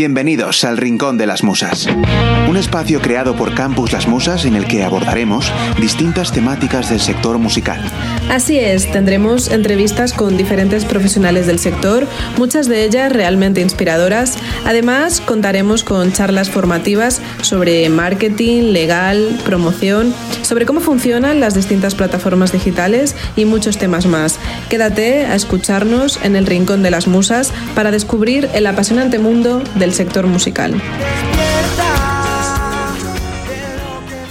Bienvenidos al Rincón de las Musas, un espacio creado por Campus Las Musas en el que abordaremos distintas temáticas del sector musical. Así es, tendremos entrevistas con diferentes profesionales del sector, muchas de ellas realmente inspiradoras. Además, contaremos con charlas formativas sobre marketing, legal, promoción, sobre cómo funcionan las distintas plataformas digitales y muchos temas más. Quédate a escucharnos en el Rincón de las Musas para descubrir el apasionante mundo del sector musical.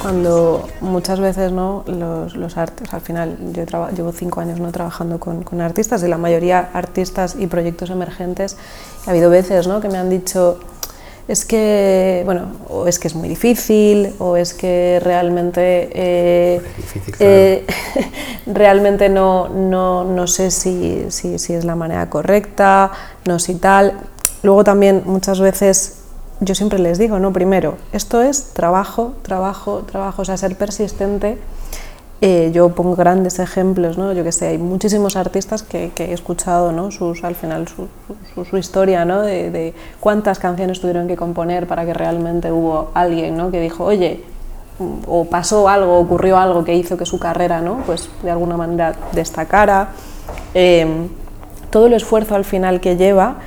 Cuando muchas veces ¿no? los, los artes, al final yo llevo cinco años ¿no? trabajando con, con, artistas, de la mayoría artistas y proyectos emergentes, ha habido veces ¿no? que me han dicho, es que, bueno, o es que es muy difícil, o es que realmente, eh, difícil, eh, realmente no, no, no sé si, si, si, es la manera correcta, no si tal. Luego también muchas veces yo siempre les digo, no, primero, esto es trabajo, trabajo, trabajo, o sea, ser persistente. Eh, yo pongo grandes ejemplos, ¿no? yo que sé, hay muchísimos artistas que, que he escuchado ¿no? sus, al final su, su, su historia ¿no? de, de, cuántas canciones tuvieron que componer para que realmente hubo alguien ¿no? que dijo, oye, o pasó algo, ocurrió algo que hizo que su carrera ¿no? pues de alguna manera destacara. Eh, todo el esfuerzo al final que lleva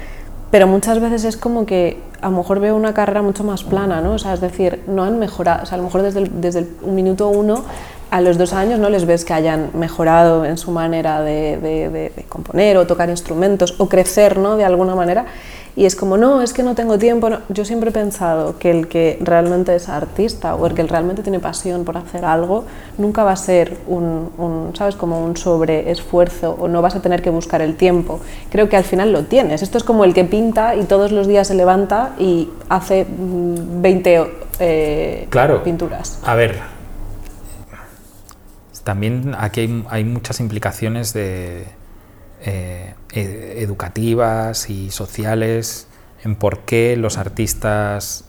pero muchas veces es como que a lo mejor veo una carrera mucho más plana, ¿no? O sea, es decir, no han mejorado, o sea, a lo mejor desde el, desde el minuto uno a los dos años no les ves que hayan mejorado en su manera de, de, de, de componer o tocar instrumentos o crecer, ¿no? De alguna manera. Y es como, no, es que no tengo tiempo. No. Yo siempre he pensado que el que realmente es artista o el que realmente tiene pasión por hacer algo, nunca va a ser un, un ¿sabes? Como un sobreesfuerzo o no vas a tener que buscar el tiempo. Creo que al final lo tienes. Esto es como el que pinta y todos los días se levanta y hace 20 eh, claro. pinturas. A ver, también aquí hay, hay muchas implicaciones de eh, educativas y sociales en por qué los artistas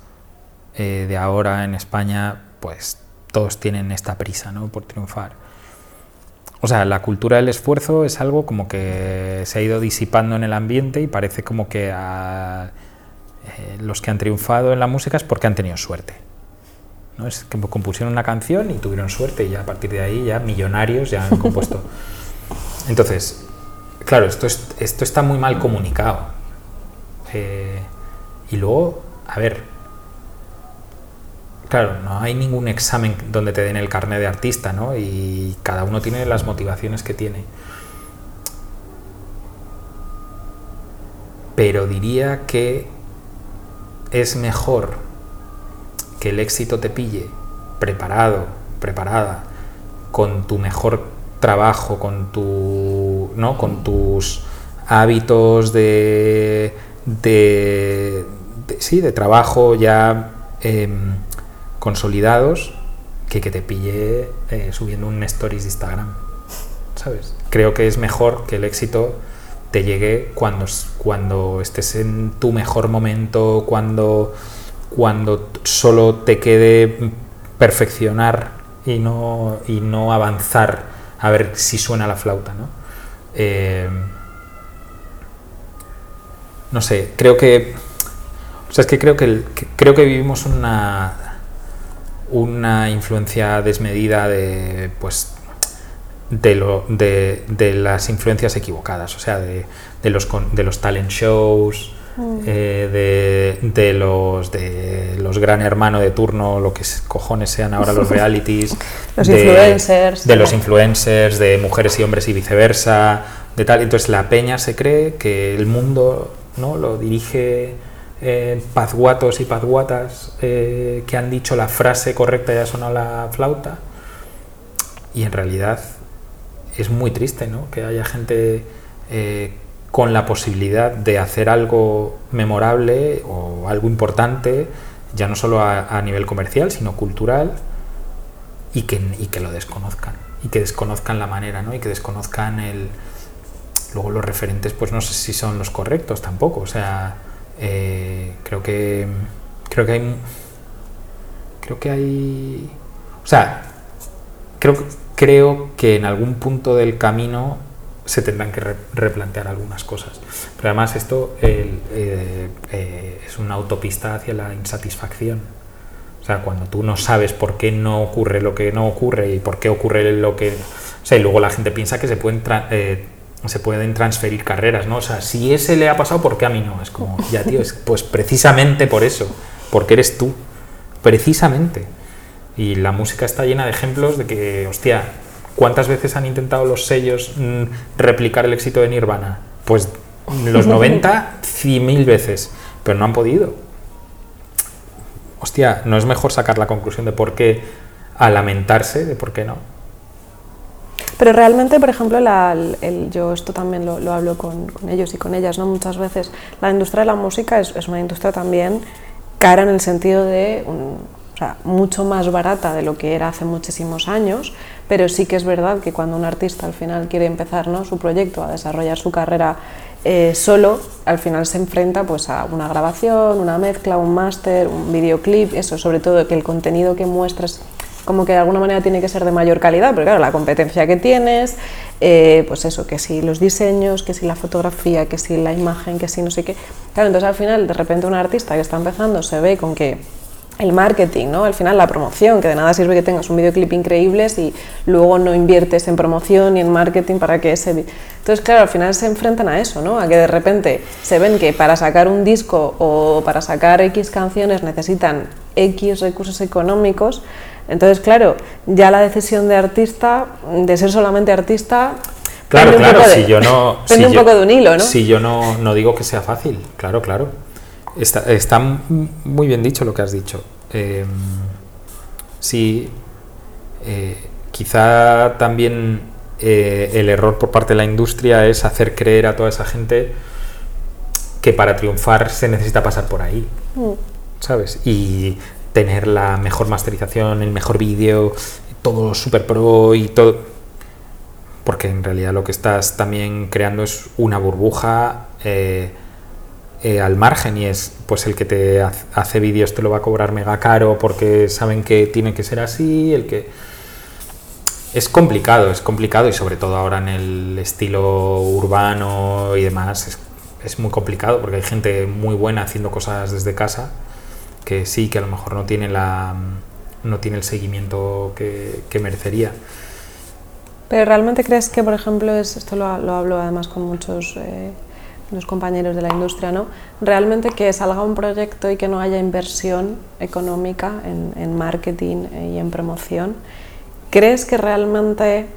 eh, de ahora en España, pues todos tienen esta prisa ¿no? por triunfar. O sea, la cultura del esfuerzo es algo como que se ha ido disipando en el ambiente y parece como que a, eh, los que han triunfado en la música es porque han tenido suerte. ¿no? Es que compusieron una canción y tuvieron suerte y ya a partir de ahí ya millonarios ya han compuesto. Entonces, Claro, esto, es, esto está muy mal comunicado. Eh, y luego, a ver, claro, no hay ningún examen donde te den el carnet de artista, ¿no? Y cada uno tiene las motivaciones que tiene. Pero diría que es mejor que el éxito te pille preparado, preparada, con tu mejor trabajo, con, tu, ¿no? con tus hábitos de, de, sí, de trabajo ya eh, consolidados que que te pille eh, subiendo un stories de Instagram. ¿Sabes? Creo que es mejor que el éxito te llegue cuando, cuando estés en tu mejor momento, cuando, cuando solo te quede perfeccionar y no, y no avanzar a ver si suena la flauta, ¿no? Eh, no sé, creo que. O sea, es que creo que, que, creo que vivimos una, una influencia desmedida de. Pues. De, lo, de, de las influencias equivocadas, o sea, de, de, los, de los talent shows, mm. eh, de, de, los de los gran hermano de turno, lo que cojones sean ahora los realities, los de, influencers, de los influencers, de mujeres y hombres y viceversa, de tal. Entonces la peña se cree que el mundo no lo dirige eh, pazguatos y pazguatas eh, que han dicho la frase correcta y ha sonado la flauta. Y en realidad es muy triste ¿no? que haya gente eh, con la posibilidad de hacer algo memorable o algo importante, ya no solo a, nivel comercial, sino cultural, y que, y que, lo desconozcan, y que desconozcan la manera, ¿no? y que desconozcan el... Luego los referentes, pues no sé si son los correctos tampoco, o sea, eh, creo que... Creo que hay... Creo que hay... O sea, creo, creo que en algún punto del camino se tendrán que replantear algunas cosas. Pero además esto eh, eh, es una autopista hacia la insatisfacción. O sea, cuando tú no sabes por qué no ocurre lo que no ocurre y por qué ocurre lo que... O sea, y luego la gente piensa que se pueden, eh, se pueden transferir carreras, ¿no? O sea, si ese le ha pasado, ¿por qué a mí no? Es como, ya, tío, es, pues precisamente por eso, porque eres tú, precisamente. Y la música está llena de ejemplos de que, hostia, ¿cuántas veces han intentado los sellos mm, replicar el éxito de Nirvana? Pues los 90, 100.000 veces, pero no han podido. Hostia, ¿no es mejor sacar la conclusión de por qué a lamentarse de por qué no? Pero realmente, por ejemplo, el, yo esto también lo, hablo con, ellos y con ellas, ¿no? Muchas veces la industria de la música es, una industria también cara en el sentido de o sea, mucho más barata de lo que era hace muchísimos años, pero sí que es verdad que cuando un artista al final quiere empezar ¿no? su proyecto, a desarrollar su carrera eh, solo, al final se enfrenta pues, a una grabación, una mezcla, un máster, un videoclip, eso, sobre todo que el contenido que muestras como que de alguna manera tiene que ser de mayor calidad, porque claro, la competencia que tienes, eh, pues eso, que si los diseños, que si la fotografía, que si la imagen, que si no sé qué. Claro, entonces al final de repente un artista que está empezando se ve con que el marketing, ¿no? Al final la promoción, que de nada sirve que tengas un videoclip increíble si luego no inviertes en promoción y en marketing para que ese... Entonces, claro, al final se enfrentan a eso, ¿no? A que de repente se ven que para sacar un disco o para sacar X canciones necesitan X recursos económicos. Entonces, claro, ya la decisión de artista, de ser solamente artista... Claro, claro, si yo no... Depende un poco de un hilo, ¿no? Si yo no, no digo que sea fácil, claro, claro. Está, muy bien dicho lo que has dicho. Eh, sí, eh, quizá también eh, el error por parte de la industria es hacer creer a toda esa gente que para triunfar se necesita pasar por ahí, mm. ¿sabes? Y tener la mejor masterización, el mejor vídeo, todo super pro y todo. Porque en realidad lo que estás también creando es una burbuja. Eh, al margen y es pues el que te hace vídeos te lo va a cobrar mega caro porque saben que tiene que ser así, el que es complicado, es complicado y sobre todo ahora en el estilo urbano y demás es, muy complicado porque hay gente muy buena haciendo cosas desde casa que sí, que a lo mejor no tiene la no tiene el seguimiento que, merecería. Pero realmente crees que, por ejemplo, es, esto lo, hablo además con muchos eh, los compañeros de la industria, ¿no? realmente que salga un proyecto y que no haya inversión económica en, marketing y en promoción, ¿crees que realmente,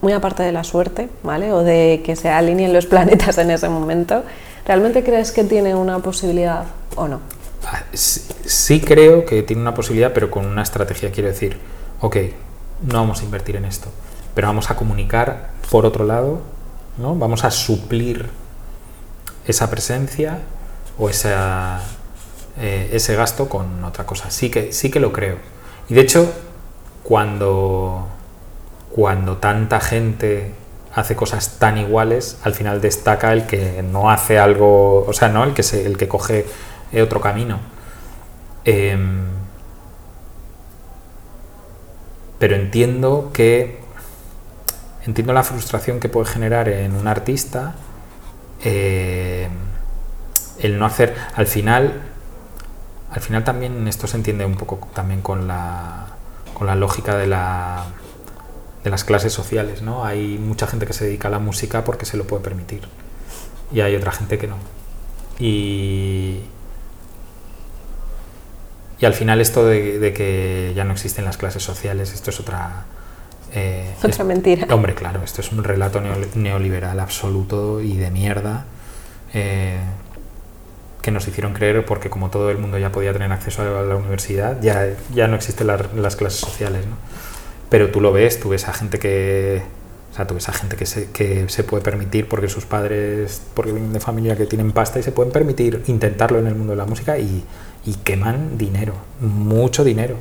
muy aparte de la suerte, ¿vale? o de que se alineen los planetas en ese momento, ¿realmente crees que tiene una posibilidad o no? Ah, sí, creo que tiene una posibilidad, pero con una estrategia, quiero decir, ok, no vamos a invertir en esto, pero vamos a comunicar por otro lado, ¿no? vamos a suplir esa presencia o eh, ese gasto con otra cosa. Sí que, sí que lo creo. Y de hecho, cuando, cuando tanta gente hace cosas tan iguales, al final destaca el que no hace algo, o sea, no el que, el que coge otro camino. Em, pero entiendo que entiendo la frustración que puede generar en un artista eh, el no hacer, al final, al final también esto se entiende un poco también con la, con la lógica de, la, de las clases sociales, ¿no? Hay mucha gente que se dedica a la música porque se lo puede permitir y hay otra gente que no. Y, y al final esto de, que ya no existen las clases sociales, esto es otra... Eh, otra mentira. Hombre, claro, esto es un relato neoliberal absoluto y de mierda. Eh, que nos hicieron creer porque como todo el mundo ya podía tener acceso a la universidad, ya, ya no existen las clases sociales, ¿no? Pero tú lo ves, tú ves a gente que... O sea, tú ves a gente que se, que se puede permitir porque sus padres, porque vienen de familia que tienen pasta y se pueden permitir intentarlo en el mundo de la música y, y queman dinero, mucho dinero.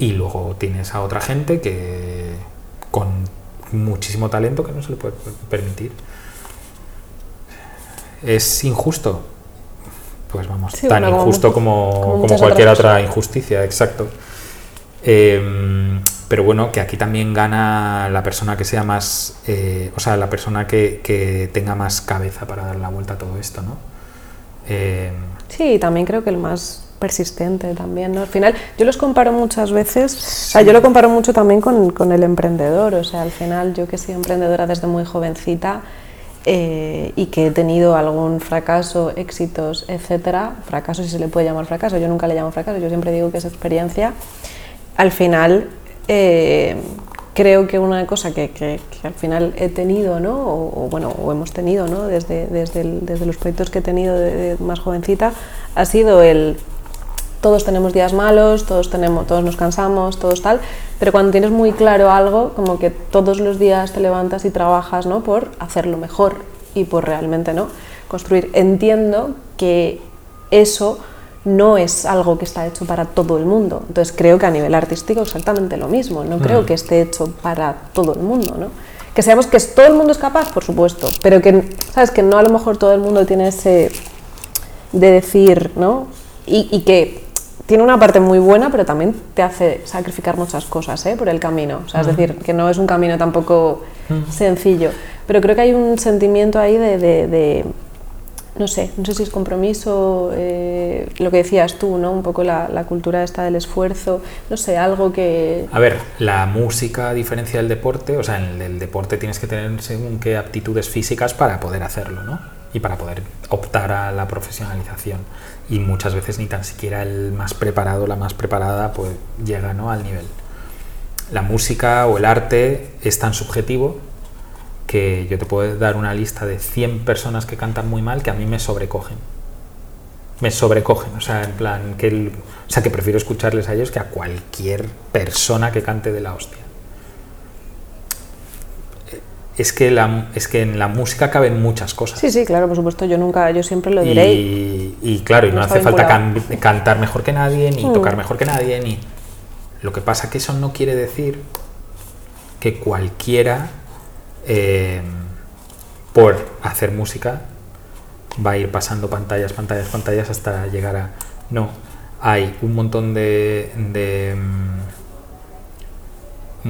Y luego tienes a otra gente que con muchísimo talento que no se le puede permitir. ¿Es injusto? pues vamos, tan injusto como, cualquier otra injusticia, exacto. Em, pero bueno, que aquí también gana la persona que sea más, eh, o sea, la persona que, que, tenga más cabeza para dar la vuelta a todo esto, ¿no? Eh, sí, también creo que el más persistente también, ¿no? Al final, yo los comparo muchas veces, o sea, yo lo comparo mucho también con, con, el emprendedor, o sea, al final yo que he sido emprendedora desde muy jovencita eh, y que he tenido algún fracaso, éxitos, etcétera, fracaso si se le puede llamar fracaso, yo nunca le llamo fracaso, yo siempre digo que es experiencia, al final eh, creo que una cosa que, que, al final he tenido, ¿no? o, bueno, o hemos tenido ¿no? desde, desde, desde, los proyectos que he tenido de, más jovencita, ha sido el todos tenemos días malos, todos, tenemos, todos nos cansamos, todos tal, pero cuando tienes muy claro algo, como que todos los días te levantas y trabajas ¿no? por hacerlo mejor y por realmente ¿no? construir. Entiendo que eso no es algo que está hecho para todo el mundo. Entonces creo que a nivel artístico exactamente lo mismo. No creo mm. que esté hecho para todo el mundo, ¿no? Que seamos que todo el mundo es capaz, por supuesto, pero que, ¿sabes? Que no a lo mejor todo el mundo tiene ese de decir, ¿no? Y, que tiene una parte muy buena, pero también te hace sacrificar muchas cosas ¿eh? por el camino. O sea, es decir, que no es un camino tampoco mm. sencillo. Pero creo que hay un sentimiento ahí de no sé, no sé si es compromiso, eh, lo que decías tú, ¿no? Un poco la, cultura esta del esfuerzo, no sé, algo que... A ver, la música, a diferencia del deporte, o sea, en el deporte tienes que tener según qué aptitudes físicas para poder hacerlo, ¿no? Y para poder optar a la profesionalización. Y muchas veces ni tan siquiera el más preparado, la más preparada, pues llega, ¿no? Al nivel. La música o el arte es tan subjetivo que yo te puedo dar una lista de 100 personas que cantan muy mal que a mí me sobrecogen. Me sobrecogen, o sea, en plan, que o sea, que prefiero escucharles a ellos que a cualquier persona que cante de la hostia. Es que, la, es que en la música caben muchas cosas. Sí, sí, claro, por supuesto, yo nunca, yo siempre lo diré. Y, claro, y no, hace falta cantar mejor que nadie, ni mm. tocar mejor que nadie, ni... Lo que pasa que eso no quiere decir que cualquiera eh, por hacer música va a ir pasando pantallas, pantallas, pantallas hasta llegar a... No, hay un montón de... Mm,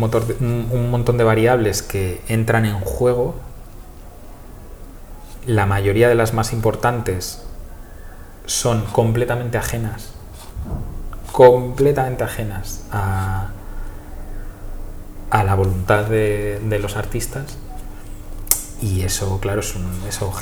un, montón de variables que entran en juego. La mayoría de las más importantes son completamente ajenas, completamente ajenas a, a la voluntad de, de los artistas y eso, claro, es un, eso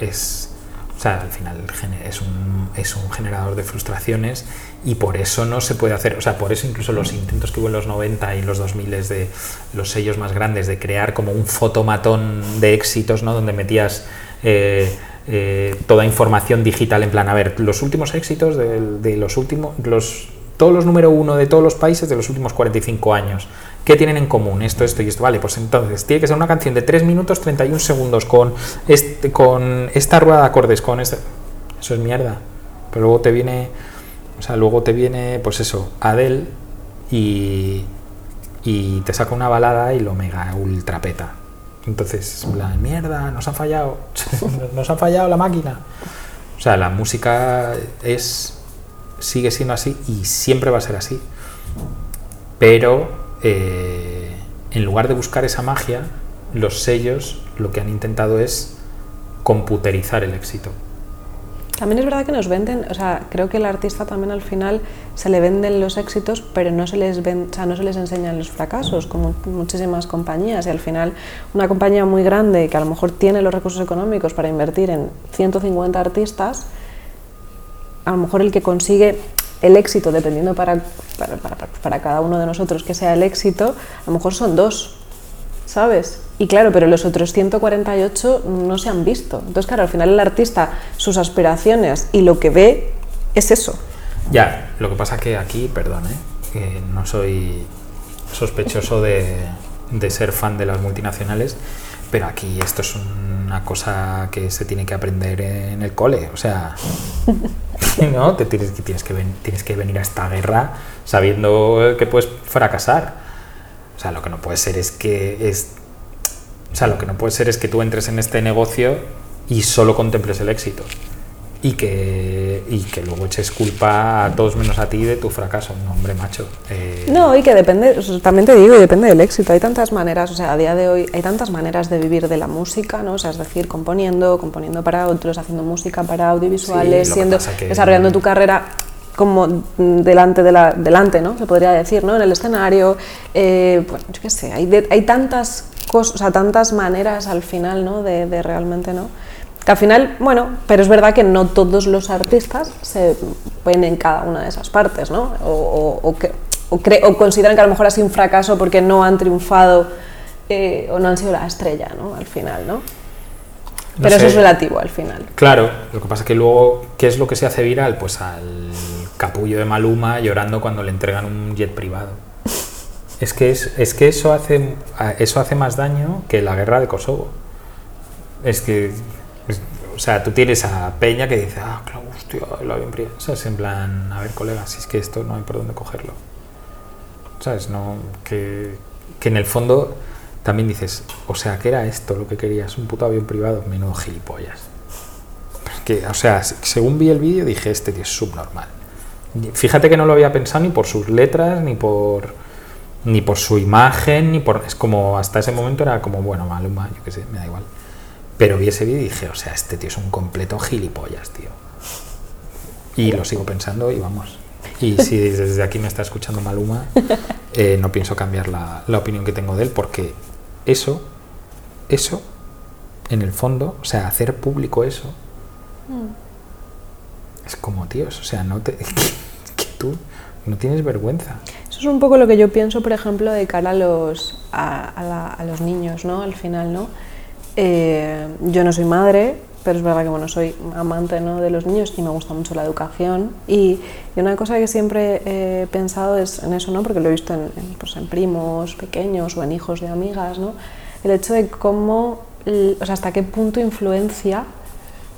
es, o sea, al final es un, es un generador de frustraciones y por eso no se puede hacer, o sea, por eso incluso los intentos que hubo en los 90 y los 2000 de los sellos más grandes de crear como un fotomatón de éxitos, ¿no? Donde metías eh, eh, toda información digital en plan, a ver, los últimos éxitos de, los últimos, los, todos los número uno de todos los países de los últimos 45 años. ¿Qué tienen en común? Esto, esto y esto. Vale, pues entonces tiene que ser una canción de 3 minutos 31 segundos con, este, con esta rueda de acordes, con este... Eso es mierda. Pero luego te viene, o sea, luego te viene, pues eso, Adele y, y te saca una balada y lo mega ultrapeta. Entonces, la mierda, nos ha fallado, nos ha fallado la máquina. O sea, la música es, sigue siendo así y siempre va a ser así. Pero eh, en lugar de buscar esa magia, los sellos lo que han intentado es computerizar el éxito. También es verdad que nos venden, o sea, creo que el artista también al final se le venden los éxitos, pero no se les ven, o sea, no se les enseñan los fracasos, como muchísimas compañías. Y al final, una compañía muy grande que a lo mejor tiene los recursos económicos para invertir en 150 artistas, a lo mejor el que consigue el éxito, dependiendo para, para, cada uno de nosotros que sea el éxito, a lo mejor son dos, ¿sabes? Y claro, pero los otros 148 no se han visto. Entonces, claro, al final el artista, sus aspiraciones y lo que ve es eso. Ya, lo que pasa que aquí, perdón, ¿eh? que no soy sospechoso de, de ser fan de las multinacionales, pero aquí esto es una cosa que se tiene que aprender en el cole, o sea, ¿no? Te tienes, tienes, que tienes que venir a esta guerra sabiendo que puedes fracasar. O sea, lo que no puede ser es que es, o sea, lo que no puede ser es que tú entres en este negocio y solo contemples el éxito y que y que luego eches culpa a todos menos a ti de tu fracaso. No, hombre, macho. eh, No, y que depende, también te digo, depende del éxito. Hay tantas maneras, o sea, a día de hoy hay tantas maneras de vivir de la música, ¿no? O sea, es decir, componiendo, componiendo para otros, haciendo música para audiovisuales, Sí, siendo, desarrollando tu carrera como delante de la, delante, ¿no? Se podría decir, ¿no? En el escenario, eh, bueno, yo qué sé, hay, de- hay tantas cosas, o sea, tantas maneras al final, ¿no? De, de realmente, ¿no? Que al final, bueno, pero es verdad que no todos los artistas se ven en cada una de esas partes, ¿no? O, o- o que, o, cre- o consideran que a lo mejor ha sido un fracaso porque no han triunfado eh, o no han sido la estrella, ¿no? Al final, ¿no? No Pero eso sé. es relativo al final. Claro, lo que pasa es que luego, ¿qué es lo que se hace viral? Pues al capullo de Maluma llorando cuando le entregan un jet privado. Es que, es, es que eso, hace, eso hace más daño que la guerra de Kosovo. Es que, es- o sea, tú tienes a Peña que dice, ah, claro, hostia, el avión privado. ¿Sabes? En plan, a ver, colega, si es que esto no hay por dónde cogerlo. ¿Sabes? No, que, que en el fondo también dices, o sea, ¿qué era esto lo que querías? Un puto avión privado, menudo gilipollas. Que, o sea, se- según vi el vídeo dije, este tío es subnormal. Fíjate que no lo había pensado ni por sus letras, ni por ni por su imagen, ni por... Es como, hasta ese momento era como, bueno, Maluma, yo qué sé, me da igual. Pero vi ese vídeo y dije, o sea, este tío es un completo gilipollas, tío. Y lo sigo pensando y vamos. Y si desde aquí me está escuchando Maluma, eh, no pienso cambiar la, la opinión que tengo de él porque eso, eso, en el fondo, o sea, hacer público eso, es como, tíos, o sea, no te, tú no tienes vergüenza. Eso es un poco lo que yo pienso, por ejemplo, de cara a los, a, los niños, ¿no? Al final, ¿no? Eh, yo no soy madre, pero es verdad que, bueno, soy amante ¿no? de los niños y me gusta mucho la educación. Y, y una cosa que siempre he pensado es en eso, ¿no? Porque lo he visto en, pues, en primos pequeños o en hijos de amigas, ¿no? El hecho de cómo, o sea, hasta qué punto influencia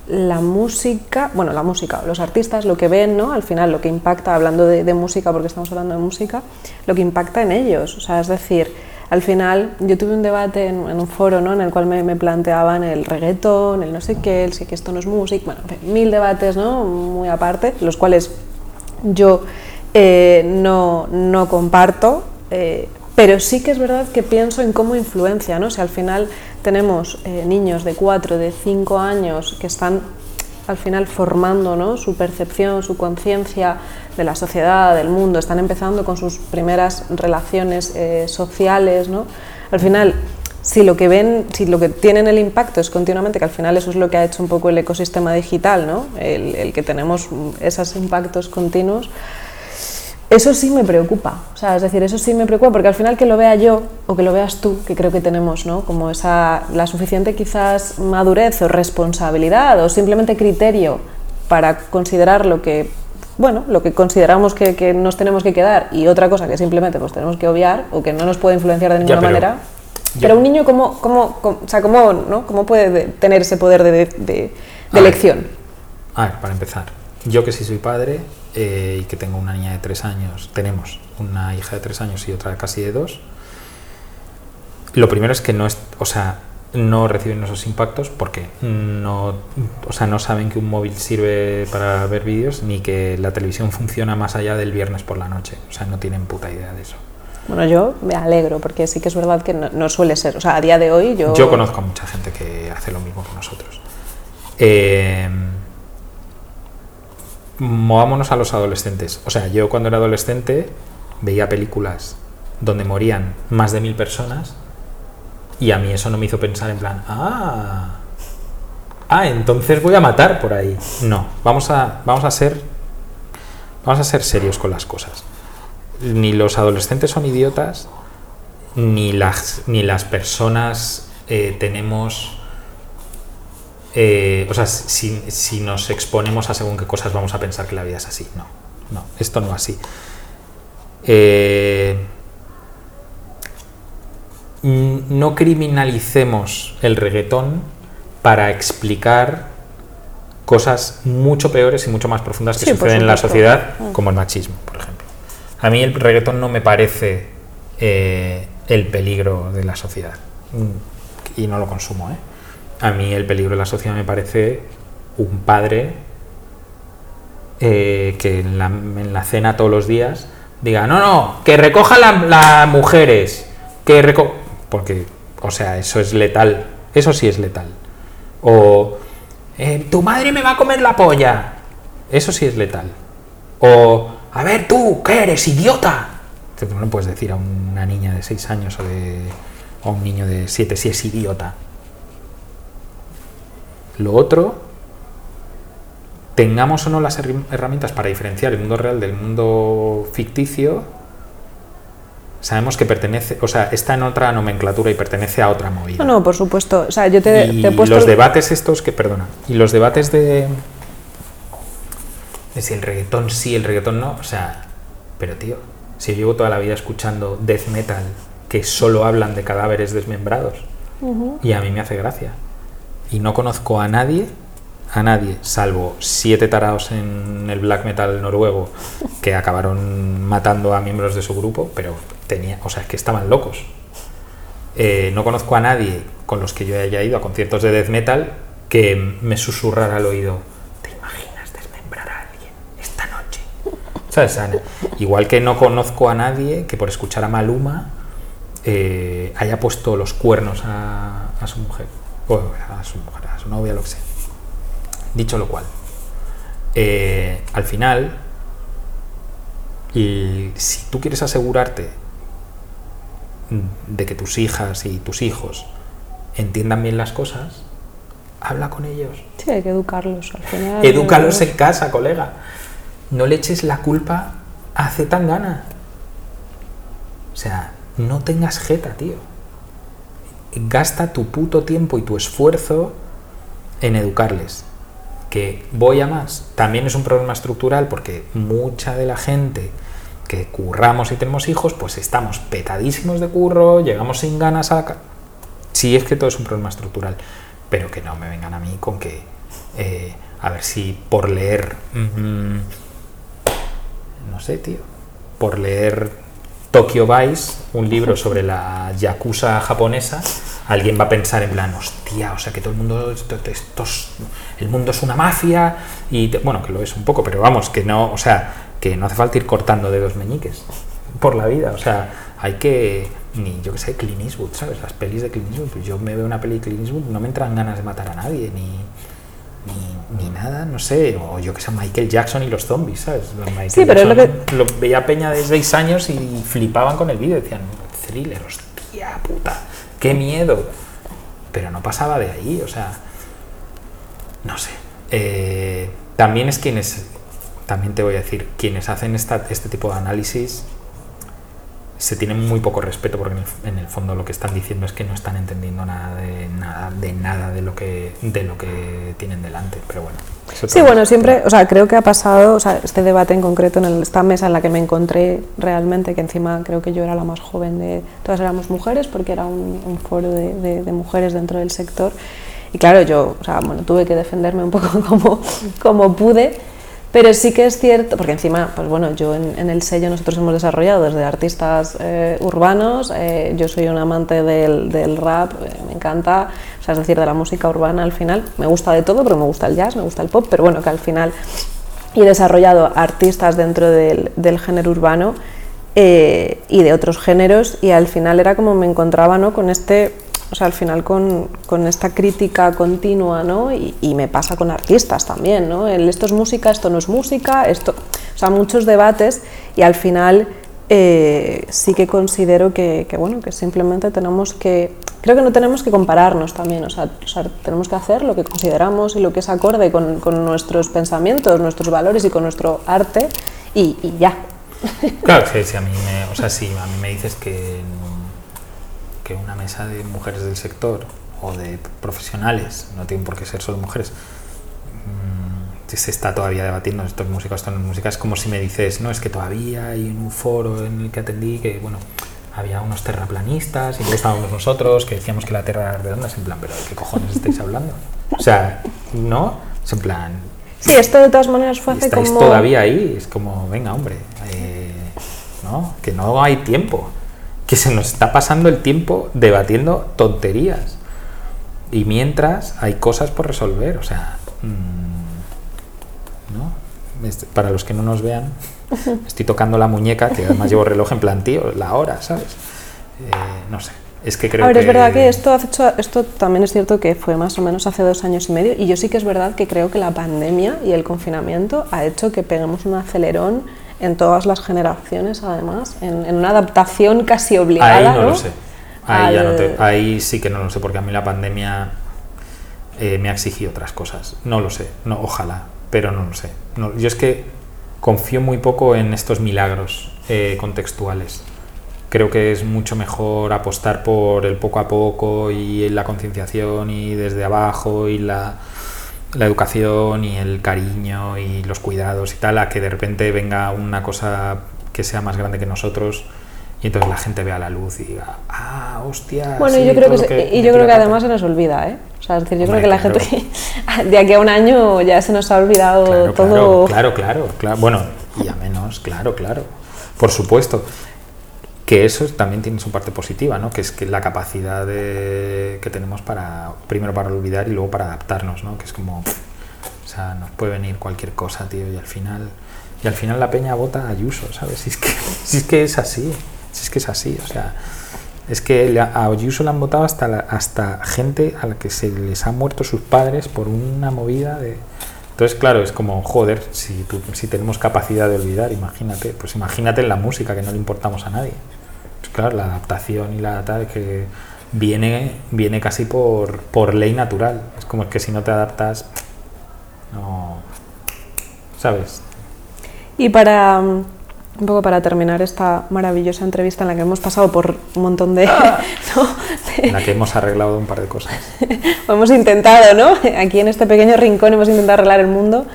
la música, bueno, la música, los artistas, lo que ven, ¿no? Al final, lo que impacta, hablando de, música, porque estamos hablando de música, lo que impacta en ellos. O sea, es decir, al final, yo tuve un debate en, un foro, ¿no? En el cual me, planteaban el reggaetón, el no sé qué, el sí que esto no es música, bueno, en fin, mil debates, ¿no? Muy aparte, los cuales yo eh, no, no comparto, eh, pero sí que es verdad que pienso en cómo influencia, ¿no? Si al final tenemos eh, niños de 4, de 5 años que están al final formando ¿no? su percepción, su conciencia de la sociedad, del mundo, están empezando con sus primeras relaciones eh, sociales, ¿no? Al final, si lo que ven, si lo que tienen el impacto es continuamente, que al final eso es lo que ha hecho un poco el ecosistema digital, ¿no? el, el que tenemos esos impactos continuos, eso sí me preocupa, o sea, es decir, eso sí me preocupa porque al final que lo vea yo o que lo veas tú, que creo que tenemos, ¿no? Como esa, la suficiente quizás madurez o responsabilidad o simplemente criterio para considerar lo que, bueno, lo que consideramos que, que nos tenemos que quedar y otra cosa que simplemente pues tenemos que obviar o que no nos puede influenciar de ninguna pero- manera. ya. Pero un niño, ¿cómo, cómo, cómo- o sea, cómo, ¿no? ¿cómo puede de- tener ese poder de, de- de elección? A ver, para empezar, yo que sí soy padre eh, y que tengo una niña de tres años, tenemos una hija de tres años y otra casi de dos, lo primero es que no es, o sea, no reciben esos impactos porque no, o sea, no saben que un móvil sirve para ver vídeos ni que la televisión funciona más allá del viernes por la noche. O sea, no tienen puta idea de eso. Bueno, yo me alegro porque sí que es verdad que no, no suele ser, o sea, a día de hoy yo... Yo conozco a mucha gente que hace lo mismo que nosotros. Eh, movámonos a los adolescentes. O sea, yo cuando era adolescente veía películas donde morían más de mil personas y a mí eso no me hizo pensar en plan, ah, ah, entonces voy a matar por ahí. No, vamos a, vamos a ser, vamos a ser serios con las cosas. Ni los adolescentes son idiotas, ni las, ni las personas eh, tenemos... eh, o sea, si, si nos exponemos a según qué cosas vamos a pensar que la vida es así. No, no, esto no es así. Eh, no criminalicemos el reggaetón para explicar cosas mucho peores y mucho más profundas que Sí, suceden en la sociedad, Mm. como el machismo, por ejemplo. A mí el reggaetón no me parece eh, el peligro de la sociedad. Mm, Y no lo consumo, ¿eh? A mí el peligro de la sociedad me parece un padre eh, que en la, en la cena todos los días diga, no, no, que recoja las mujeres, que reco porque, o sea, eso es letal, eso sí es letal. O, eh, tu madre me va a comer la polla, eso sí es letal. O, a ver tú, ¿qué eres, idiota? No puedes decir a una niña de 6 años o, de, o a un niño de 7 si es idiota. Lo otro, tengamos o no las herramientas para diferenciar el mundo real del mundo ficticio, sabemos que pertenece, o sea, está en otra nomenclatura y pertenece a otra movida. No, no, por supuesto. O sea, yo te, y te he puesto. los debates estos que, perdona, y los debates de, de si el reggaetón sí, el reggaetón no, o sea, pero tío, si yo llevo toda la vida escuchando death metal que solo hablan de cadáveres desmembrados y a mí me hace gracia. Y no conozco a nadie, a nadie, salvo siete tarados en el black metal noruego que acabaron matando a miembros de su grupo, pero tenía, o sea, es que estaban locos. Eh, no conozco a nadie con los que yo haya ido a conciertos de death metal que me susurrara al oído, ¿te imaginas desmembrar a alguien esta noche? ¿Sabes? Igual que no conozco a nadie que por escuchar a Maluma eh, haya puesto los cuernos a su mujer, o a su mujer, a su novia, lo que sea. Dicho lo cual, eh, al final, y si tú quieres asegurarte de que tus hijas y tus hijos entiendan bien las cosas, habla con ellos. Sí, hay que educarlos al final. Edúcalos en casa, colega. No le eches la culpa a Zetangana. O sea, no tengas jeta, tío. Gasta tu puto tiempo y tu esfuerzo en educarles. Que voy a más. También es un problema estructural porque mucha de la gente que curramos y tenemos hijos, pues estamos petadísimos de curro, llegamos sin ganas a... Sí, es que todo es un problema estructural, pero que no me vengan a mí con que, eh, a ver si por leer, mm, no sé, tío, por leer Tokyo Vice, un libro sobre la yakuza japonesa, alguien va a pensar en plan, hostia, o sea que todo el mundo, el mundo es una mafia, y bueno, que lo es un poco, pero vamos, que no, o sea, que no hace falta ir cortando dedos meñiques por la vida, o sea, hay que, ni yo que sé, Clint Eastwood, ¿sabes? Las pelis de Clint Eastwood, pues yo me veo una peli de Clint Eastwood, no me entran ganas de matar a nadie, ni, ni, ni nada, no sé, o yo que sé, Michael Jackson y los zombies, ¿sabes? Michael Sí, pero es lo Jackson lo veía Peña de 6 años y flipaban con el vídeo, decían, thriller, hostia puta, qué miedo. Pero no pasaba de ahí, o sea, no sé. Eh, también es quienes, también te voy a decir, quienes hacen esta- este tipo de análisis se tienen muy poco respeto porque en el, en el fondo lo que están diciendo es que no están entendiendo nada de nada de nada de lo que de lo que tienen delante pero bueno. Sí, bueno, siempre, o sea, creo que ha pasado, o sea, este debate en concreto, en el- esta mesa en la que me encontré realmente, que encima creo que yo era la más joven de, todas éramos mujeres, porque era un, un foro de, de- de mujeres dentro del sector, y claro, yo, o sea, bueno, tuve que defenderme un poco como, como pude, pero sí que es cierto, porque encima, pues bueno, yo en, el sello nosotros hemos desarrollado desde artistas eh, urbanos, eh, yo soy un amante del, del rap, eh, me encanta, o sea, es decir, de la música urbana al final, me gusta de todo, pero me gusta el jazz, me gusta el pop, pero bueno, que al final he desarrollado artistas dentro del, del género urbano y de otros géneros y al final era como me encontraba ¿no? con este, o sea, al final con, con esta crítica continua ¿no? y, me pasa con artistas también, ¿no? Esto es música, esto no es música, esto, o sea, muchos debates y al final eh, sí que considero que, bueno, que simplemente tenemos que, creo que no tenemos que compararnos también, o sea, o sea, tenemos que hacer lo que consideramos y lo que es acorde con, nuestros pensamientos, nuestros valores y con nuestro arte y, ya. claro que si a mí me o sea si a mí me dices que que una mesa de mujeres del sector o de profesionales no tienen por qué ser solo mujeres mm, se está todavía debatiendo esto es música esto no es música es como si me dices no es que todavía hay un foro en el que atendí que bueno había unos terraplanistas y luego estábamos nosotros que decíamos que la Tierra era redonda, es en plan, pero ¿de qué cojones estáis hablando? O sea, ¿no? Es en plan, Sí, esto de todas maneras fue hace estáis como... todavía ahí, es como, venga, hombre, eh, ¿no? Que no hay tiempo, que se nos está pasando el tiempo debatiendo tonterías. Y mientras hay cosas por resolver, o sea, mm, ¿no? Este, para los que no nos vean, estoy tocando la muñeca, que además llevo reloj en plan, tío, la hora, ¿sabes? Eh, no sé. Es que creo a ver, que... es verdad que esto, hecho, esto también es cierto que fue más o menos hace dos años y medio y yo sí que es verdad que creo que la pandemia y el confinamiento ha hecho que peguemos un acelerón en todas las generaciones, además, en, en una adaptación casi obligada. Ahí no, ¿no? lo sé. Ahí, ya no Al- te- ahí sí que no lo sé, porque a mí la pandemia eh, me ha exigido otras cosas. No lo sé, no, ojalá, pero no lo sé. No, yo es que confío muy poco en estos milagros eh, contextuales. Creo que es mucho mejor apostar por el poco a poco y la concienciación y desde abajo y la, la educación y el cariño y los cuidados y tal, a que de repente venga una cosa que sea más grande que nosotros y entonces la gente vea la luz y diga, ah, hostia. Bueno, sí, yo creo que, y yo creo que pata". además se nos olvida, ¿eh? O sea, es decir, yo Hombre, creo que la gente de aquí a un año ya se nos ha olvidado Claro, todo. claro, claro, claro, claro. Bueno, y a menos, claro, claro. Por supuesto. Que eso también tiene su parte positiva, ¿no? Que es que la capacidad de- que tenemos para, primero para olvidar y luego para adaptarnos, ¿no? Que es como, o sea, nos puede venir cualquier cosa, tío, y al final, y al final la peña vota a Ayuso, ¿sabes? Si es que, si es, que es así, si es que es así, o sea, es que a Ayuso le han votado hasta, la- hasta gente a la que se les han muerto sus padres por una movida de... Entonces, claro, es como, joder, si, si tenemos capacidad de olvidar, imagínate, pues imagínate en la música, que no le importamos a nadie. Claro, la adaptación y la tal que viene, viene casi por, por ley natural. Es como que si no te adaptas, no... ¿Sabes? Y para mm, un poco para terminar esta maravillosa entrevista en la que hemos pasado por un montón de, En la que hemos arreglado un par de cosas. hemos intentado, ¿no? Aquí en este pequeño rincón hemos intentado arreglar el mundo.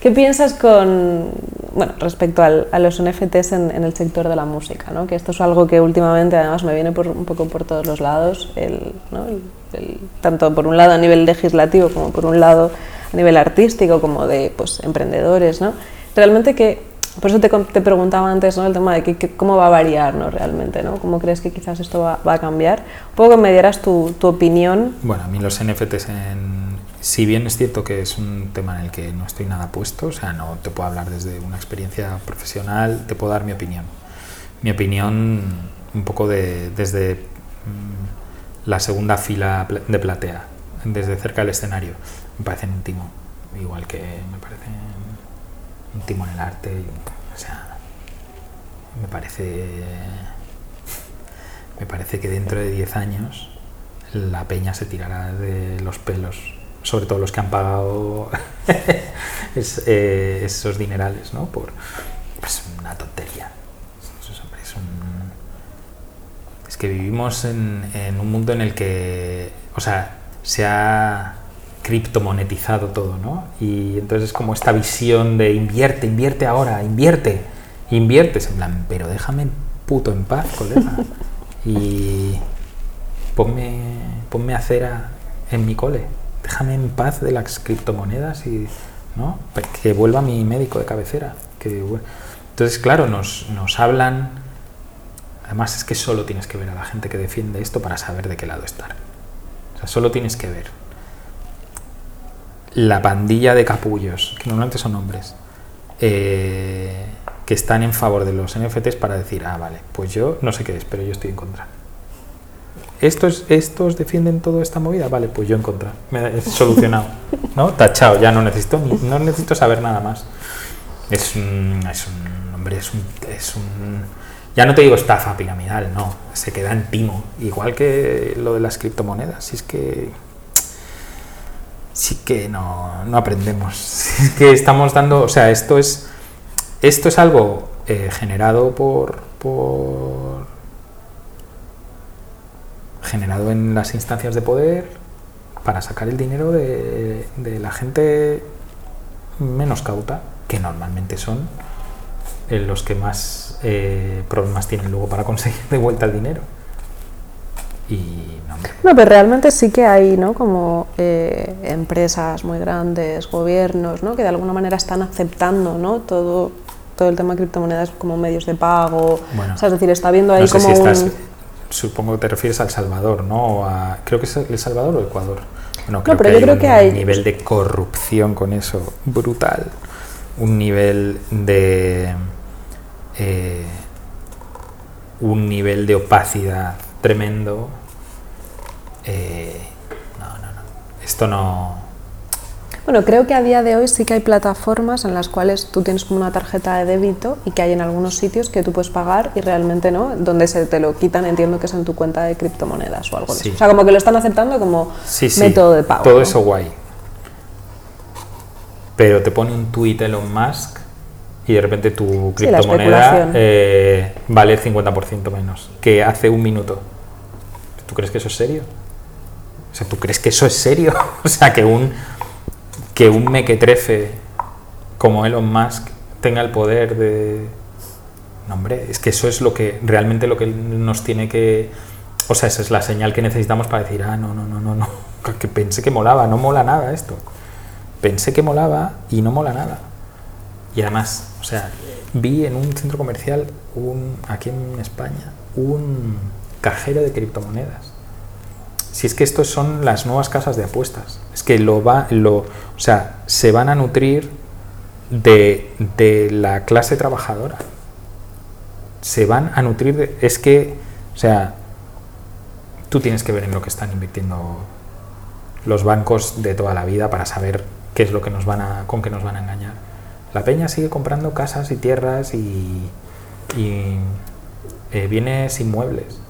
¿Qué piensas con, bueno, respecto al- a los NFTs en, en el sector de la música? ¿no? Que esto es algo que últimamente además me viene por, un poco por todos los lados, el, ¿no? el- el- tanto por un lado a nivel legislativo como por un lado a nivel artístico, como de pues, emprendedores. ¿no? Realmente que, por eso te, te preguntaba antes ¿no? el tema de que, que cómo va a variar ¿no? realmente, ¿no? cómo crees que quizás esto va, va a cambiar. Un poco que me dieras tu, tu opinión Bueno, a mí los NFTs, en, si bien es cierto que es un tema en el que no estoy nada puesto, o sea, no te puedo hablar desde una experiencia profesional, te puedo dar mi opinión. Mi opinión un poco de, desde mm, la segunda fila de platea, desde cerca del escenario. Me parecen un timo, igual que me parecen un timo en el arte, o sea, me parece me parece que dentro de 10 años la peña se tirará de los pelos, sobre todo los que han pagado es- eh, esos dinerales, ¿no? Por pues, una tontería. Es, es un- es que vivimos en, un mundo en el que, o sea, se ha criptomonetizado todo, ¿no? Y entonces es como esta visión de invierte, invierte ahora, invierte, inviertes, en plan, pero déjame puto en paz, colega. Y ponme, ponme acera en mi cole, déjame en paz de las criptomonedas y, ¿no? Que vuelva mi médico de cabecera. Que, entonces, claro, nos, nos hablan Además es que solo tienes que ver a la gente que defiende esto para saber de qué lado estar. O sea, solo tienes que ver la pandilla de capullos, que normalmente son hombres, eh, que están en favor de los NFTs para decir, ah, vale, pues yo no sé qué es, pero yo estoy en contra. ¿Estos, estos defienden toda esta movida? Vale, pues yo en contra. Me he solucionado. ¿No? Tachado, ya no necesito, no necesito saber nada más. Es un, es un hombre, es un, es un. Ya no te digo estafa piramidal, no. Se queda en timo. Igual que lo de las criptomonedas. Si es que. Sí que no, no aprendemos. Si es que estamos dando. O sea, esto es. Esto es algo eh, generado por. por. Generado en las instancias de poder para sacar el dinero de, de la gente menos cauta, que normalmente son eh, los que más eh, problemas tienen luego para conseguir de vuelta el dinero. Y no, pero realmente sí que hay, ¿no? Como eh, empresas muy grandes, gobiernos, ¿no? Que de alguna manera están aceptando, ¿no? Todo, todo el tema de criptomonedas como medios de pago. Bueno, o sea, es decir, está viendo ahí no sé como si estás, un... supongo que te refieres a El Salvador, ¿no? A- creo que es El Salvador o Ecuador. Bueno, pero yo hay creo un que hay- nivel de corrupción con eso brutal. un nivel de eh, un nivel de opacidad tremendo. Eh, no, no, no. Esto no. Bueno, creo que a día de hoy sí que hay plataformas en las cuales tú tienes como una tarjeta de débito y que hay en algunos sitios que tú puedes pagar y realmente no, donde se te lo quitan, entiendo que es en tu cuenta de criptomonedas o algo Sí. así. O sea, como que lo están aceptando como Sí, sí, método de pago. Todo ¿no? eso guay. Pero te pone un tuit Elon Musk y de repente tu Sí, criptomoneda especulación. eh, vale 50% menos que hace un minuto. ¿Tú crees que eso es serio? O sea, ¿tú crees que eso es serio? o sea, que un, que un mequetrefe como Elon Musk tenga el poder de... No, hombre, es que eso es lo que realmente lo que nos tiene que... O sea, esa es la señal que necesitamos para decir, ah, no, no, no, no, no, que pensé que molaba, no mola nada esto. Pensé que molaba y no mola nada. Y además, o sea, vi en un centro comercial, un, aquí en España, un cajero de criptomonedas. Si es que estos son las nuevas casas de apuestas. Es que lo va, lo, o sea, se van a nutrir de, de la clase trabajadora. Se van a nutrir de, es que, o sea, tú tienes que ver en lo que están invirtiendo los bancos de toda la vida para saber qué es lo que nos van a, con qué nos van a engañar. La peña sigue comprando casas y tierras y, y eh, bienes inmuebles.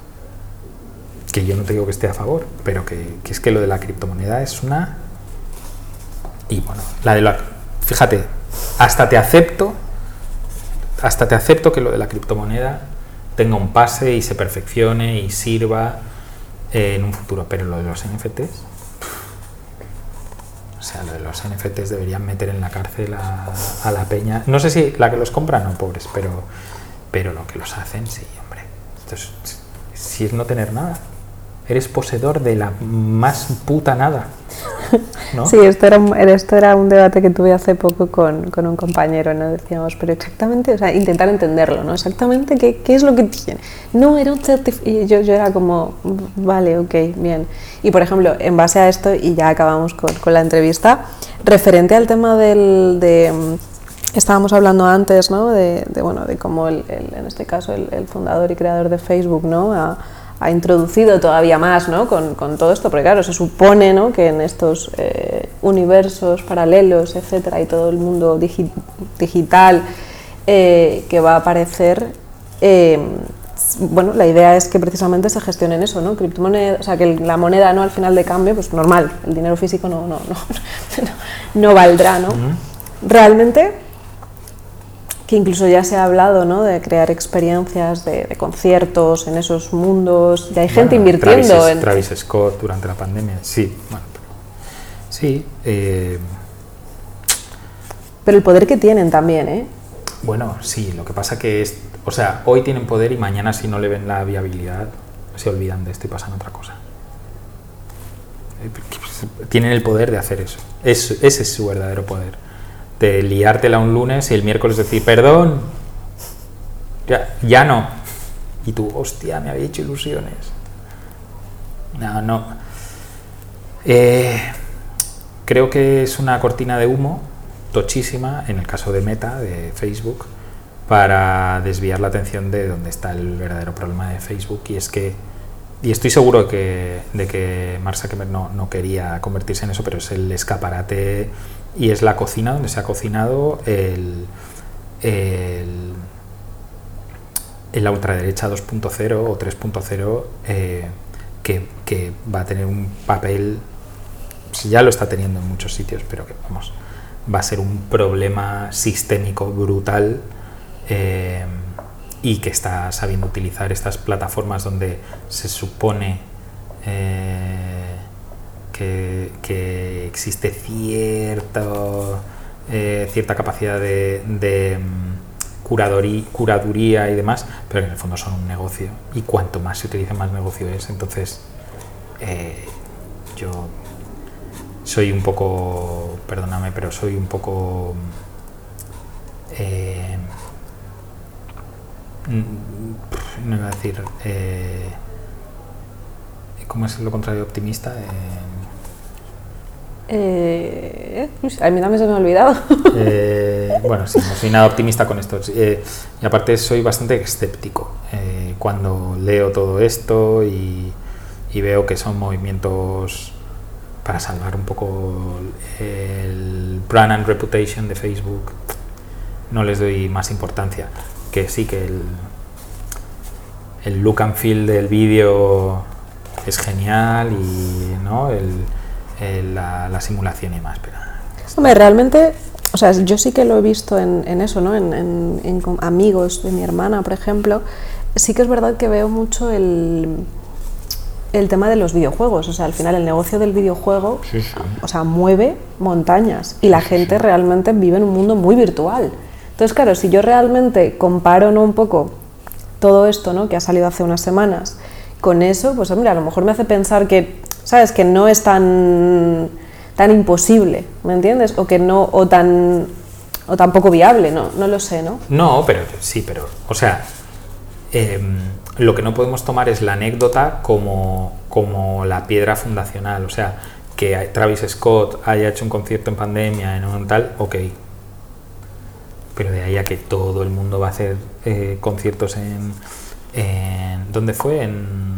Que yo no te digo que esté a favor, pero que, es que lo de la criptomoneda es una. Y bueno, la de la. Fíjate, hasta te acepto. Hasta te acepto que lo de la criptomoneda tenga un pase y se perfeccione y sirva eh, en un futuro, pero lo de los NFTs. O sea, lo de los NFTs deberían meter en la cárcel a, a la peña. No sé si la que los compra, no, pobres, pero, pero lo que los hacen, sí, hombre. Esto es, si es no tener nada. Eres poseedor de la más puta nada. ¿no? Sí, esto era, un, esto era un debate que tuve hace poco con, con un compañero, ¿no? Decíamos, pero exactamente, o sea, intentar entenderlo, ¿no? Exactamente qué, qué es lo que tiene. No, era un certificado. Yo, yo era como, vale, ok, bien. Y por ejemplo, en base a esto, y ya acabamos con, con la entrevista, referente al tema del. De, estábamos hablando antes, ¿no? De, de bueno, de cómo, el, el, en este caso, el, el, fundador y creador de Facebook, ¿no? Ha, ha introducido todavía más ¿no? con, con, todo esto, porque claro, se supone ¿no? que en estos eh, universos paralelos, etcétera, y todo el mundo digi digital eh, que va a aparecer, eh, bueno, la idea es que precisamente se gestionen eso, ¿no? Criptomonedas, o sea, que la moneda no al final de cambio, pues normal, el dinero físico no, no, no, no valdrá, ¿no? Realmente que incluso ya se ha hablado ¿no? de crear experiencias de, de, conciertos en esos mundos, y hay bueno, gente invirtiendo Travis, en... Travis Scott durante la pandemia, sí, bueno, sí. Eh, pero el poder que tienen también, ¿eh? Bueno, sí, lo que pasa que es, o sea, hoy tienen poder y mañana si no le ven la viabilidad, se olvidan de esto y pasan a otra cosa. Tienen el poder de hacer eso, es, ese es su verdadero poder de liártela un lunes y el miércoles decir, perdón, ya, ya no. Y tú, hostia, me había hecho ilusiones. No, no. Eh, creo que es una cortina de humo tochísima, en el caso de Meta, de Facebook, para desviar la atención de donde está el verdadero problema de Facebook. Y es que, y estoy seguro que, de que Mark Zuckerberg no, no quería convertirse en eso, pero es el escaparate y es la cocina donde se ha cocinado el, el, el la ultraderecha 2.0 o 3.0 eh, que, que, va a tener un papel, pues ya lo está teniendo en muchos sitios, pero que vamos, va a ser un problema sistémico brutal eh, y que está sabiendo utilizar estas plataformas donde se supone eh, que, existe cierto, eh, cierta capacidad de, de curadoría, curaduría y demás, pero en el fondo son un negocio. Y cuanto más se utilice, más negocio es. Entonces, eh, yo soy un poco, perdóname, pero soy un poco... Eh, no iba a decir... ¿Cómo es lo contrario de optimista? Eh, a mí también se me ha olvidado. Eh, bueno, sí, no soy nada optimista con esto. Eh, y aparte soy bastante escéptico cuando leo todo esto y, veo que son movimientos para salvar un poco el brand and reputation de Facebook. No les doy más importancia. Que sí que el, el look and feel del vídeo es genial y ¿no? el, la, simulación y más. Pero... Hombre, realmente, o sea, yo sí que lo he visto en, eso, ¿no? En, en, amigos de mi hermana, por ejemplo. Sí que es verdad que veo mucho el, el tema de los videojuegos. O sea, al final el negocio del videojuego, o sea, mueve montañas y la gente realmente vive en un mundo muy virtual. Entonces, claro, si yo realmente comparo ¿no? un poco todo esto ¿no? que ha salido hace unas semanas con eso, pues hombre, a lo mejor me hace pensar que, ¿sabes? Que no es tan, tan imposible, ¿me entiendes? O que no, o tan, o tan poco viable, ¿no? No lo sé, ¿no? No, pero sí, pero, o sea, em, lo que no podemos tomar es la anécdota como, como la piedra fundacional, o sea, que Travis Scott haya hecho un concierto en pandemia, en un tal, ok. Pero de ahí a que todo el mundo va a hacer eh, conciertos en... ¿Dónde fue? En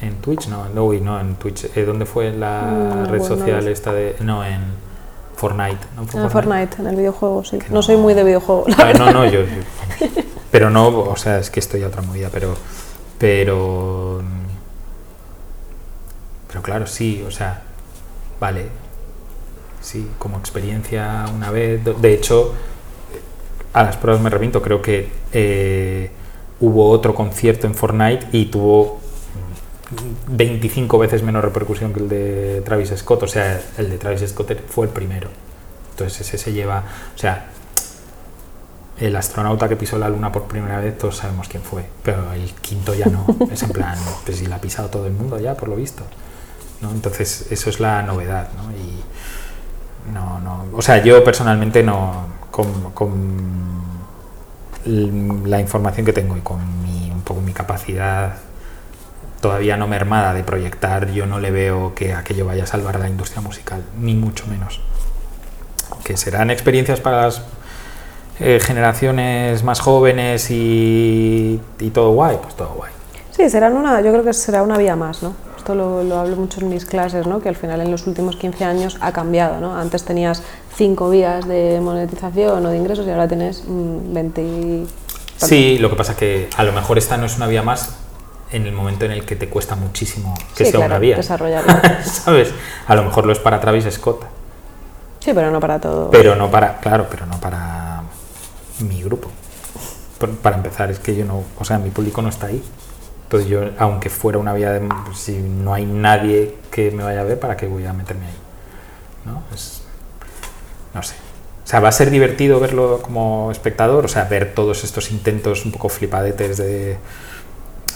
en Twitch, no, no, no en Twitch. Eh, ¿Dónde fue la mm, red social esta de.? No, en Fortnite. ¿no? en Fortnite? en el videojuego, sí. No, soy muy de videojuego. Ah, no, no, yo, Pero no, o sea, es que estoy a otra movida, pero. Pero. Pero claro, sí, o sea, vale. Sí, como experiencia una vez. De hecho, a las pruebas me repito, creo que eh, hubo otro concierto en Fortnite y tuvo 25 veces menos repercusión que el de Travis Scott, o sea, el de Travis Scott fue el primero. Entonces ese se lleva, o sea, el astronauta que pisó la luna por primera vez, todos sabemos quién fue, pero el quinto ya no, es en plan, pues si la ha pisado todo el mundo ya, por lo visto. ¿no? Entonces eso es la novedad, ¿no? Y no, no, o sea, yo personalmente no, con, con la información que tengo y con mi, un poco mi capacidad todavía no mermada de proyectar, yo no le veo que aquello vaya a salvar a la industria musical, ni mucho menos. Que serán experiencias para las eh, generaciones más jóvenes y, todo guay, pues todo guay. Sí, serán una, yo creo que será una vía más, ¿no? Esto lo, hablo mucho en mis clases, ¿no? Que al final en los últimos 15 años ha cambiado, ¿no? Antes tenías cinco vías de monetización o de ingresos y ahora tienes 20. Mm, sí, lo que pasa es que a lo mejor esta no es una vía más, en el momento en el que te cuesta muchísimo que sea una vía. ¿Sabes? A lo mejor lo es para Travis Scott. Sí, pero no para todo. Pero no para, claro, pero no para mi grupo. Para empezar, es que yo no, o sea, mi público no está ahí. Entonces yo, aunque fuera una vía de, pues, si no hay nadie que me vaya a ver, ¿para qué voy a meterme ahí? ¿No? no sé. O sea, va a ser divertido verlo como espectador, o sea, ver todos estos intentos un poco flipadetes de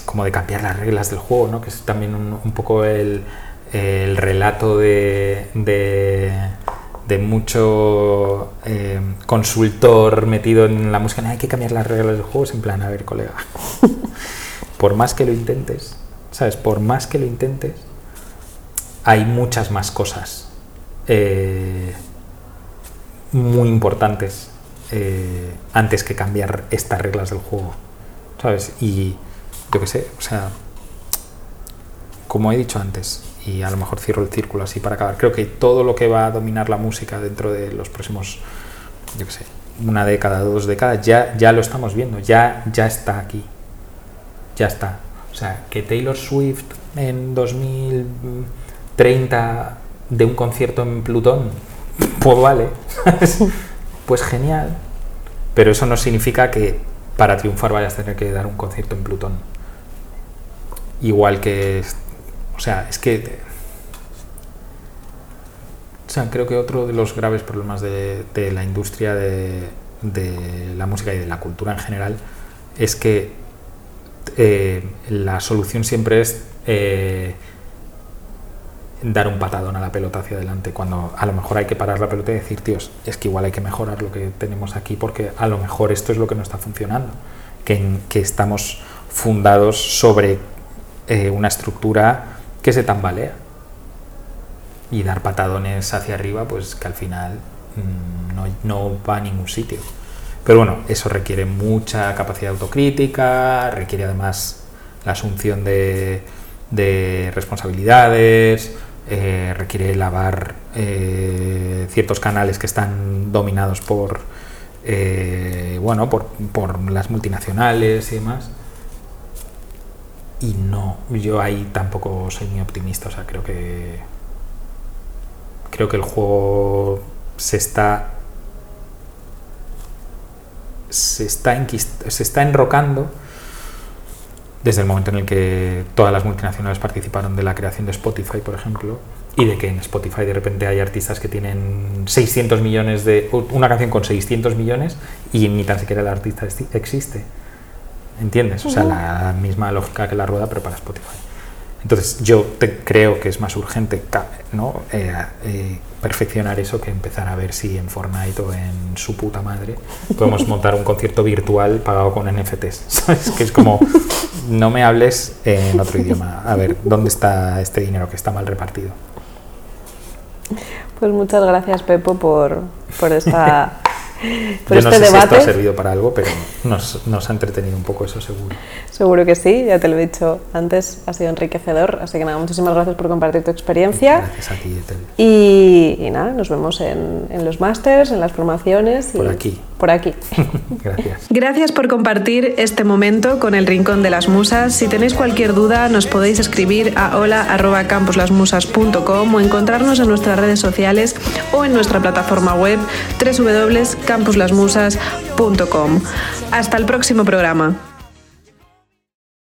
como de cambiar las reglas del juego, ¿no? que es también un, poco el, relato de, de, mucho eh, consultor metido en la música. hay que cambiar las reglas del juego, es en plan, a ver, colega, por más que lo intentes, ¿sabes? Por más que lo intentes, hay muchas más cosas eh, muy importantes eh, antes que cambiar estas reglas del juego, ¿sabes? Y yo qué sé, o sea, como he dicho antes, y a lo mejor cierro el círculo así para acabar, creo que todo lo que va a dominar la música dentro de los próximos, yo qué sé, una década, dos décadas, ya, ya lo estamos viendo, ya, ya está aquí, ya está. O sea, que Taylor Swift en 2030 de un concierto en Plutón, pues vale, pues genial, pero eso no significa que para triunfar vayas a tener que dar un concierto en Plutón igual que, o sea, es que, o sea, creo que otro de los graves problemas de, la industria de, la música y de la cultura en general es que eh, la solución siempre es eh, dar un patadón a la pelota hacia adelante, cuando a lo mejor hay que parar la pelota y decir, tíos, es que igual hay que mejorar lo que tenemos aquí porque a lo mejor esto es lo que no está funcionando, que, que estamos fundados sobre eh, una estructura que se tambalea. y dar patadones hacia arriba, pues que al final mm, no, va a ningún sitio. Pero bueno, eso requiere mucha capacidad autocrítica, requiere además la asunción de, de responsabilidades, eh, requiere lavar eh, ciertos canales que están dominados por, bueno, por, por, las multinacionales y demás. Y no, yo ahí tampoco soy muy optimista, o sea, creo que creo que el juego se está se está, está enrocando desde el momento en el que todas las multinacionales participaron de la creación de Spotify, por ejemplo, y de que en Spotify de repente hay artistas que tienen 600 millones de... una canción con 600 millones y ni tan siquiera el artista existe. ¿Entiendes? O sea, la misma lógica que la rueda, pero para Spotify. Entonces, yo te, creo que es más urgente ¿no? Eh, eh, perfeccionar eso que empezar a ver si en Fortnite o en su puta madre podemos montar un concierto virtual pagado con NFTs. ¿Sabes? Que es como, no me hables en otro idioma. A ver, ¿dónde está este dinero que está mal repartido? Pues muchas gracias, Pepo, por, por esta Yo no este sé si esto ha servido para algo, pero nos, nos, ha entretenido un poco, eso seguro. Seguro que sí, ya te lo he dicho antes, ha sido enriquecedor. Así que nada, muchísimas gracias por compartir tu experiencia. Gracias a ti, Etel. Y, y, nada, nos vemos en, en los másters, en las formaciones. Por aquí. Por aquí. gracias. Gracias por compartir este momento con el Rincón de las Musas. Si tenéis cualquier duda, nos podéis escribir a hola.campuslasmusas.com o encontrarnos en nuestras redes sociales o en nuestra plataforma web www campuslasmusas.com. Hasta el próximo programa.